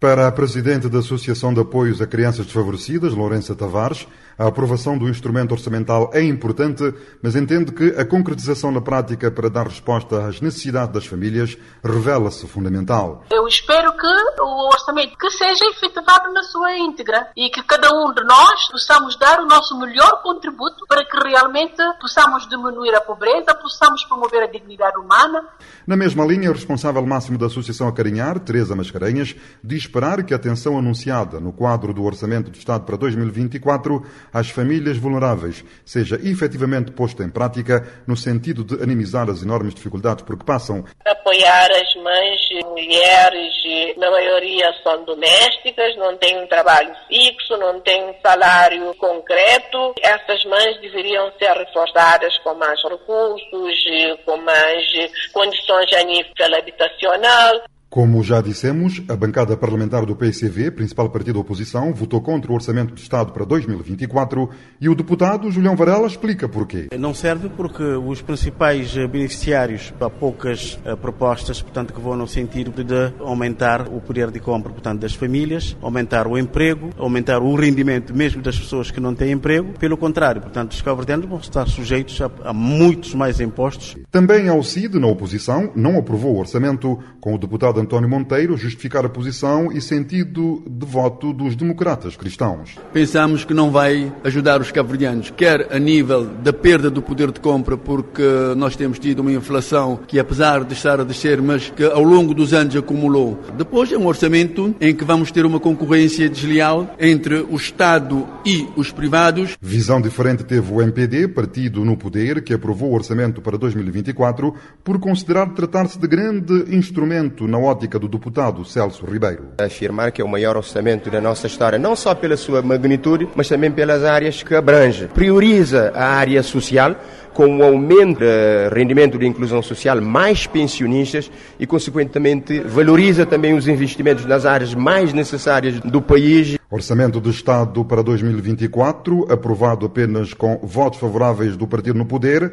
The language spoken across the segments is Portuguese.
Para a Presidente da Associação de Apoios a Crianças Desfavorecidas, Lourença Tavares, a aprovação do instrumento orçamental é importante, mas entende que a concretização na prática para dar resposta às necessidades das famílias revela-se fundamental. Eu espero que o orçamento que seja efetivado na sua íntegra e que cada um de nós possamos dar o nosso melhor contributo para que realmente possamos diminuir a pobreza, possamos promover a dignidade humana. Na mesma linha, o responsável máximo da Associação Acarinhar, Teresa Mascarenhas, diz esperar que a atenção anunciada no quadro do Orçamento do Estado para 2024 às famílias vulneráveis seja efetivamente posta em prática no sentido de animizar as enormes dificuldades por que passam. Apoiar as mães, mulheres, na maioria são domésticas, não têm um trabalho fixo, não têm um salário concreto. Essas mães deveriam ser reforçadas com mais recursos, com mais condições a nível habitacional. Como já dissemos, a bancada parlamentar do PCV, principal partido da oposição, votou contra o Orçamento de Estado para 2024 e o deputado Julião Varela explica porquê. Não serve porque os principais beneficiários há poucas eh, propostas, portanto, que vão no sentido de aumentar o poder de compra, portanto, das famílias, aumentar o emprego, aumentar o rendimento mesmo das pessoas que não têm emprego. Pelo contrário, portanto, os cabo vão estar sujeitos a, a muitos mais impostos. Também ao CID, na oposição, não aprovou o orçamento, com o deputado António Monteiro justificar a posição e sentido de voto dos democratas cristãos. Pensamos que não vai ajudar os cabo-verdianos, quer a nível da perda do poder de compra, porque nós temos tido uma inflação que, apesar de estar a descer, mas que ao longo dos anos acumulou. Depois é um orçamento em que vamos ter uma concorrência desleal entre o Estado e os privados. Visão diferente teve o MPD, partido no poder, que aprovou o orçamento para 2024 por considerar tratar-se de grande instrumento na ótica do deputado Celso Ribeiro. Afirmar que é o maior orçamento da nossa história, não só pela sua magnitude, mas também pelas áreas que abrange. Prioriza a área social, com o aumento do rendimento de inclusão social, mais pensionistas e, consequentemente, valoriza também os investimentos nas áreas mais necessárias do país. Orçamento do Estado para 2024, aprovado apenas com votos favoráveis do partido no poder.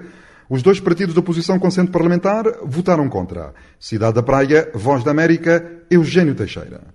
Os dois partidos da oposição com centro parlamentar votaram contra. Cidade da Praia, Voz da América, Eugênio Teixeira.